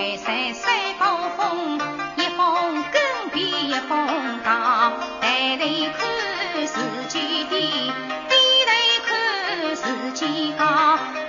来在山高峰，一峰更比一峰高。抬头看自己低，低头看自己高。